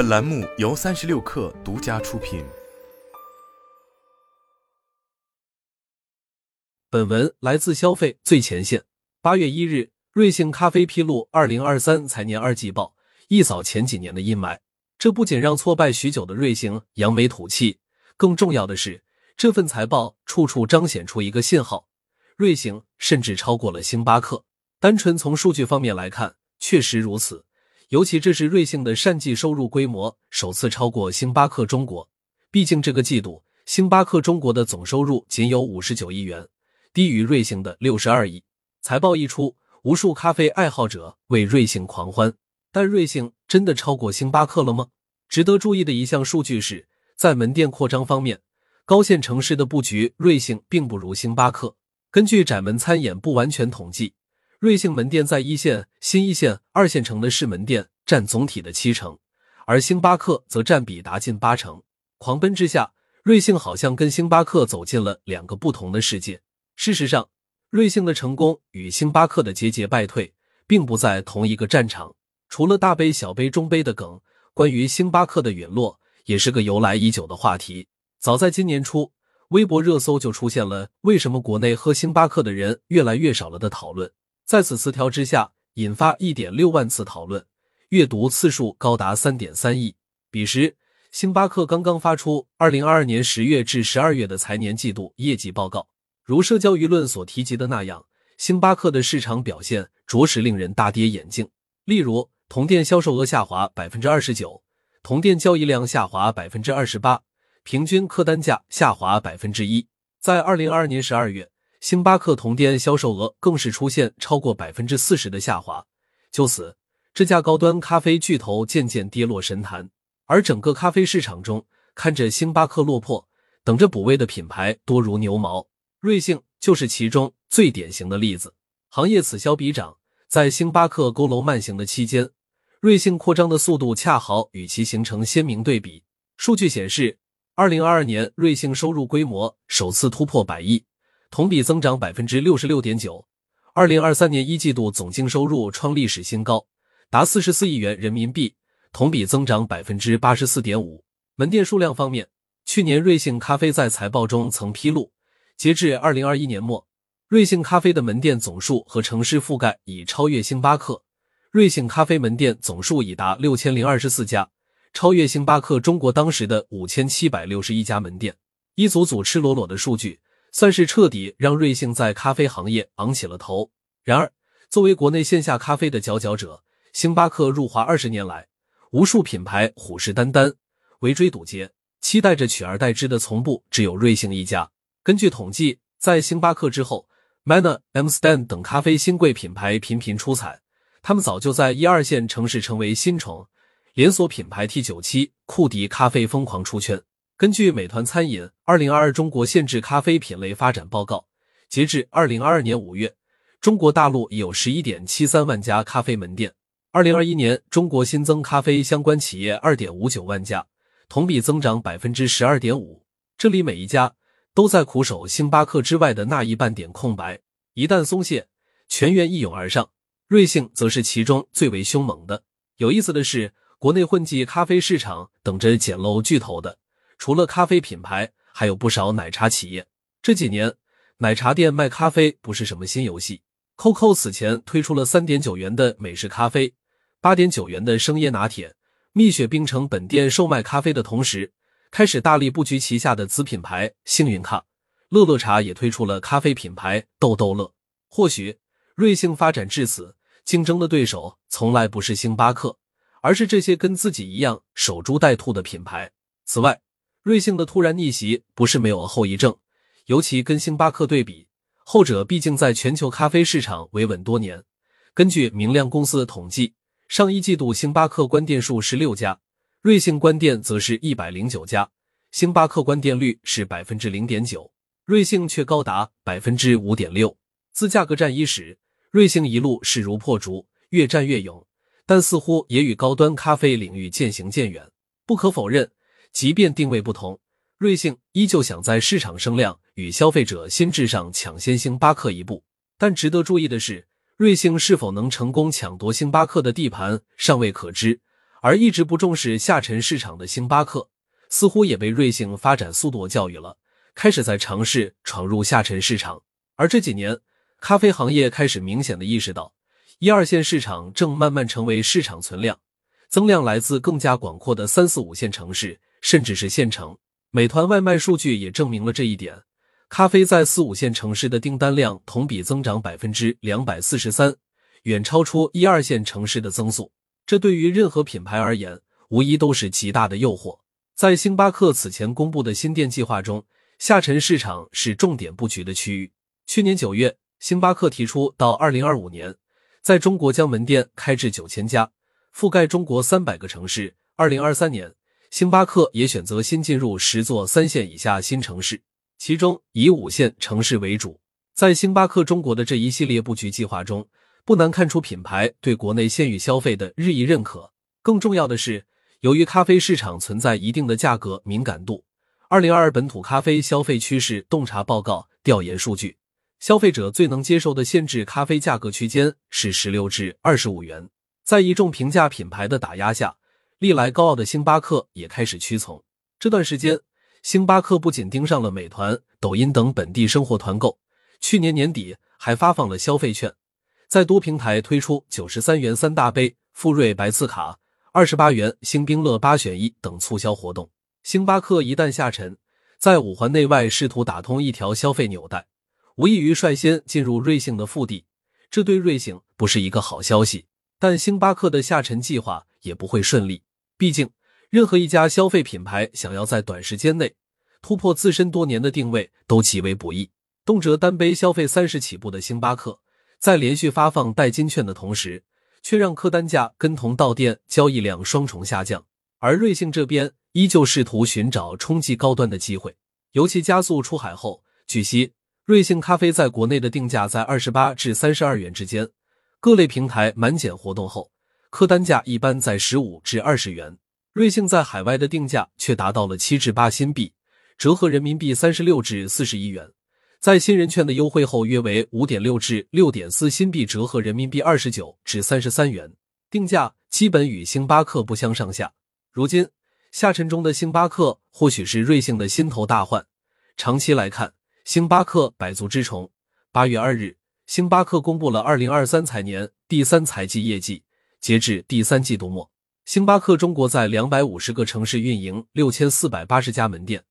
本栏目由三十六氪独家出品。本文来自消费最前线。八月一日，瑞幸咖啡披露二零二三财年二季报，一扫前几年的阴霾。这不仅让挫败许久的瑞幸扬眉吐气，更重要的是，这份财报处处彰显出一个信号：瑞幸甚至超过了星巴克。单纯从数据方面来看，确实如此。尤其这是瑞幸的单季收入规模首次超过星巴克中国。毕竟这个季度，星巴克中国的总收入仅有五十九亿元，低于瑞幸的六十二亿。财报一出，无数咖啡爱好者为瑞幸狂欢。但瑞幸真的超过星巴克了吗？值得注意的一项数据是，在门店扩张方面，高线城市的布局，瑞幸并不如星巴克。根据窄门餐饮不完全统计。瑞幸门店在一线、新一线、二线城的市门店占总体的七成，而星巴克则占比达近八成。狂奔之下，瑞幸好像跟星巴克走进了两个不同的世界。事实上，瑞幸的成功与星巴克的节节败退并不在同一个战场。除了大杯、小杯、中杯的梗，关于星巴克的陨落也是个由来已久的话题。早在今年初，微博热搜就出现了“为什么国内喝星巴克的人越来越少了”的讨论。在此词条之下，引发一点六万次讨论，阅读次数高达三点三亿。彼时，星巴克刚刚发出二零二二年十月至十二月的财年季度业绩报告。如社交舆论所提及的那样，星巴克的市场表现着实令人大跌眼镜。例如，同店销售额下滑百分之二十九，同店交易量下滑百分之二十八，平均客单价下滑百分之一。在二零二二年十二月。星巴克同店销售额更是出现超过百分之四十的下滑，就此，这家高端咖啡巨头渐渐跌落神坛。而整个咖啡市场中，看着星巴克落魄，等着补位的品牌多如牛毛，瑞幸就是其中最典型的例子。行业此消彼长，在星巴克佝偻慢行的期间，瑞幸扩张的速度恰好与其形成鲜明对比。数据显示，二零二二年瑞幸收入规模首次突破百亿。同比增长百分之六十六点九，二零二三年一季度总净收入创历史新高，达四十四亿元人民币，同比增长百分之八十四点五。门店数量方面，去年瑞幸咖啡在财报中曾披露，截至二零二一年末，瑞幸咖啡的门店总数和城市覆盖已超越星巴克，瑞幸咖啡门店总数已达六千零二十四家，超越星巴克中国当时的五千七百六十一家门店，一组组赤裸裸的数据。算是彻底让瑞幸在咖啡行业昂起了头。然而，作为国内线下咖啡的佼佼者，星巴克入华二十年来，无数品牌虎视眈眈，围追堵截，期待着取而代之的从不只有瑞幸一家。根据统计，在星巴克之后，Manner、M Stand 等咖啡新贵品牌频频出彩，他们早就在一二线城市成为新宠。连锁品牌 T 九七、库迪咖啡疯狂出圈。根据美团餐饮二零二二中国限制咖啡品类发展报告，截至二零二二年五月，中国大陆已有十一点七三万家咖啡门店。二零二一年，中国新增咖啡相关企业二点五九万家，同比增长百分之十二点五。这里每一家都在苦守星巴克之外的那一半点空白，一旦松懈，全员一涌而上。瑞幸则是其中最为凶猛的。有意思的是，国内混迹咖啡市场等着捡漏巨头的。除了咖啡品牌，还有不少奶茶企业。这几年，奶茶店卖咖啡不是什么新游戏。COCO 此前推出了三点九元的美式咖啡，八点九元的生椰拿铁。蜜雪冰城本店售卖咖啡的同时，开始大力布局旗下的子品牌幸运咖。乐乐茶也推出了咖啡品牌豆豆乐。或许，瑞幸发展至此，竞争的对手从来不是星巴克，而是这些跟自己一样守株待兔的品牌。此外，瑞幸的突然逆袭不是没有后遗症，尤其跟星巴克对比，后者毕竟在全球咖啡市场维稳多年。根据明亮公司的统计，上一季度星巴克关店数十六家，瑞幸关店则是一百零九家。星巴克关店率是百分之零点九，瑞幸却高达百分之五点六。自价格战伊始，瑞幸一路势如破竹，越战越勇，但似乎也与高端咖啡领域渐行渐远。不可否认。即便定位不同，瑞幸依旧想在市场声量与消费者心智上抢先星巴克一步。但值得注意的是，瑞幸是否能成功抢夺星巴克的地盘尚未可知。而一直不重视下沉市场的星巴克，似乎也被瑞幸发展速度教育了，开始在尝试闯入下沉市场。而这几年，咖啡行业开始明显的意识到，一二线市场正慢慢成为市场存量，增量来自更加广阔的三四五线城市，甚至是县城。美团外卖数据也证明了这一点，咖啡在四五线城市的订单量同比增长百分之两百四十三，远超出一二线城市的增速。这对于任何品牌而言，无疑都是极大的诱惑。在星巴克此前公布的新店计划中，下沉市场是重点布局的区域。去年九月，星巴克提出到二零二五年，在中国将门店开至九千家，覆盖中国三百个城市。二零二三年。星巴克也选择新进入十座三线以下新城市，其中以五线城市为主。在星巴克中国的这一系列布局计划中，不难看出品牌对国内县域消费的日益认可。更重要的是，由于咖啡市场存在一定的价格敏感度，二零二二本土咖啡消费趋势洞察报告调研数据，消费者最能接受的限制咖啡价格区间是十六至二十五元。在一众平价品牌的打压下。历来高傲的星巴克也开始屈从。这段时间，星巴克不仅盯上了美团、抖音等本地生活团购，去年年底还发放了消费券，在多平台推出九十三元三大杯、富瑞白刺卡、二十八元星冰乐八选一等促销活动。星巴克一旦下沉，在五环内外试图打通一条消费纽带，无异于率先进入瑞幸的腹地，这对瑞幸不是一个好消息。但星巴克的下沉计划也不会顺利。毕竟，任何一家消费品牌想要在短时间内突破自身多年的定位都极为不易。动辄单杯消费三十起步的星巴克，在连续发放代金券的同时，却让客单价跟同到店交易量双重下降。而瑞幸这边依旧试图寻找冲击高端的机会，尤其加速出海后，据悉，瑞幸咖啡在国内的定价在二十八至三十二元之间，各类平台满减活动后。客单价一般在十五至二十元，瑞幸在海外的定价却达到了七至八新币，折合人民币三十六至四十一元。在新人券的优惠后，约为五点六至六点四新币，折合人民币二十九至三十三元。定价基本与星巴克不相上下。如今下沉中的星巴克或许是瑞幸的心头大患。长期来看，星巴克百足之虫。八月二日，星巴克公布了二零二三财年第三财季业绩。截至第三季度末，星巴克中国在两百五十个城市运营六千四百八十家门店，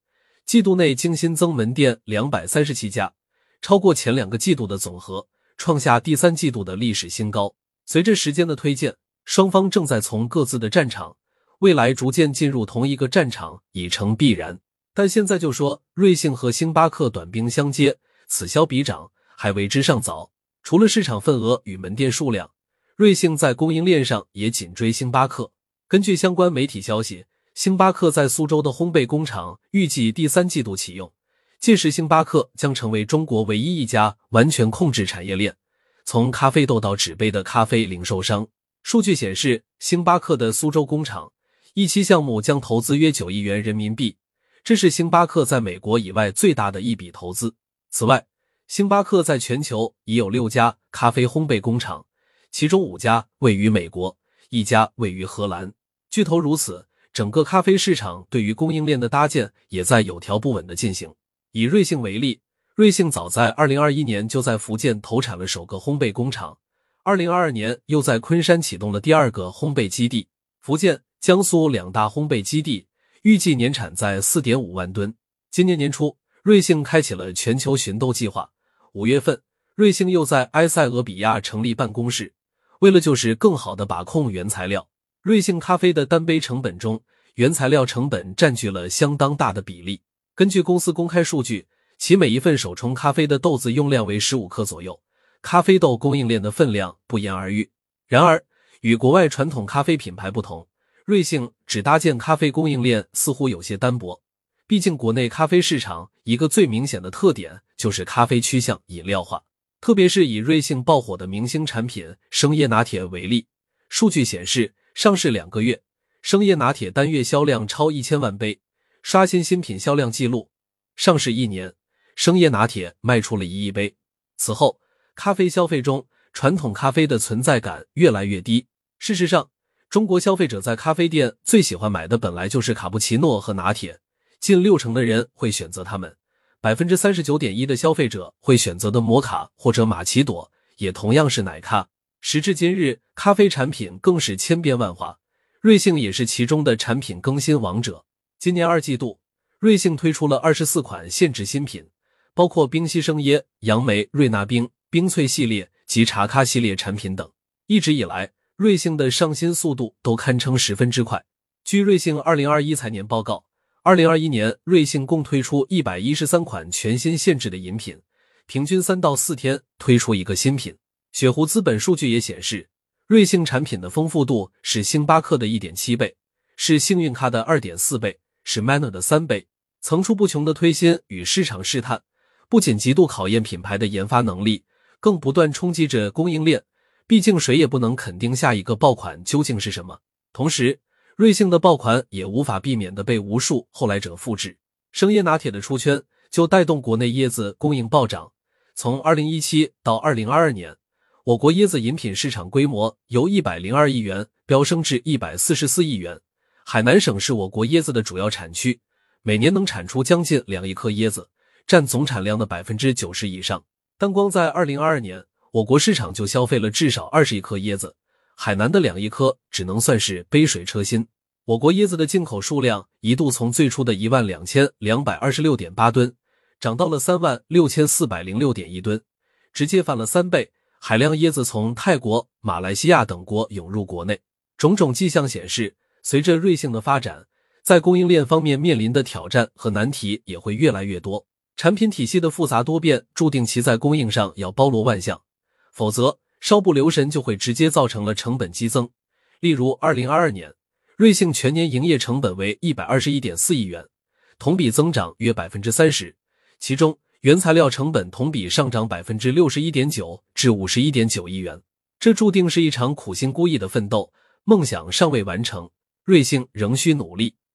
季度内净新增门店两百三十七家，超过前两个季度的总和，创下第三季度的历史新高。随着时间的推荐，双方正在从各自的战场，未来逐渐进入同一个战场已成必然。但现在就说瑞幸和星巴克短兵相接，此消彼长，还为之尚早。除了市场份额与门店数量。瑞幸在供应链上也紧追星巴克。根据相关媒体消息，星巴克在苏州的烘焙工厂预计第三季度启用，届时星巴克将成为中国唯一一家完全控制产业链，从咖啡豆到纸杯的咖啡零售商。数据显示，星巴克的苏州工厂一期项目将投资约九亿元人民币，这是星巴克在美国以外最大的一笔投资。此外，星巴克在全球已有六家咖啡烘焙工厂。其中五家位于美国，一家位于荷兰。巨头如此，整个咖啡市场对于供应链的搭建也在有条不紊的进行。以瑞幸为例，瑞幸早在二零二一年就在福建投产了首个烘焙工厂，二零二二年又在昆山启动了第二个烘焙基地。福建、江苏两大烘焙基地预计年产在四点五万吨。今年年初，瑞幸开启了全球寻豆计划。五月份，瑞幸又在埃塞俄比亚成立办公室。为了就是更好的把控原材料，瑞幸咖啡的单杯成本中，原材料成本占据了相当大的比例。根据公司公开数据，其每一份手冲咖啡的豆子用量为十五克左右，咖啡豆供应链的分量不言而喻。然而，与国外传统咖啡品牌不同，瑞幸只搭建咖啡供应链似乎有些单薄。毕竟，国内咖啡市场一个最明显的特点就是咖啡趋向饮料化。特别是以瑞幸爆火的明星产品生椰拿铁为例，数据显示，上市两个月，生椰拿铁单月销量超一千万杯，刷新新品销量记录。上市一年，生椰拿铁卖出了一亿杯。此后，咖啡消费中传统咖啡的存在感越来越低。事实上，中国消费者在咖啡店最喜欢买的本来就是卡布奇诺和拿铁，近六成的人会选择它们。百分之三十九点一的消费者会选择的摩卡或者玛奇朵，也同样是奶咖。时至今日，咖啡产品更是千变万化，瑞幸也是其中的产品更新王者。今年二季度，瑞幸推出了二十四款限制新品，包括冰溪生椰、杨梅、瑞纳冰、冰萃系列及茶咖系列产品等。一直以来，瑞幸的上新速度都堪称十分之快。据瑞幸二零二一财年报告，二零二一年瑞幸共推出一百一十三款全新限制的饮品，平均三到四天推出一个新品。雪狐资本数据也显示，瑞幸产品的丰富度是星巴克的一点七倍，是幸运咖的二点四倍，是 Manner 的三倍。层出不穷的推新与市场试探，不仅极度考验品牌的研发能力，更不断冲击着供应链。毕竟谁也不能肯定下一个爆款究竟是什么。同时，瑞幸的爆款也无法避免的被无数后来者复制。生椰拿铁的出圈就带动国内椰子供应暴涨。从二零一七到二零二二年，我国椰子饮品市场规模由一百零二亿元飙升至一百四十四亿元。海南省是我国椰子的主要产区，每年能产出将近两亿颗椰子，占总产量的百分之九十以上。但光在二零二二年。我国市场就消费了至少二十亿颗椰子，海南的两亿颗只能算是杯水车薪。我国椰子的进口数量一度从最初的一万两千两百二十六点八吨，涨到了三万六千四百零六点一吨，直接翻了三倍。海量椰子从泰国、马来西亚等国涌入国内，种种迹象显示，随着瑞幸的发展，在供应链方面面临的挑战和难题也会越来越多。产品体系的复杂多变，注定其在供应上要包罗万象。否则，稍不留神就会直接造成了成本激增。例如，二零二二年，瑞幸全年营业成本为一百二十一点四亿元，同比增长约百分之三十。其中，原材料成本同比上涨百分之六十一点九至五十一点九亿元。这注定是一场苦心孤诣的奋斗，梦想尚未完成，瑞幸仍需努力。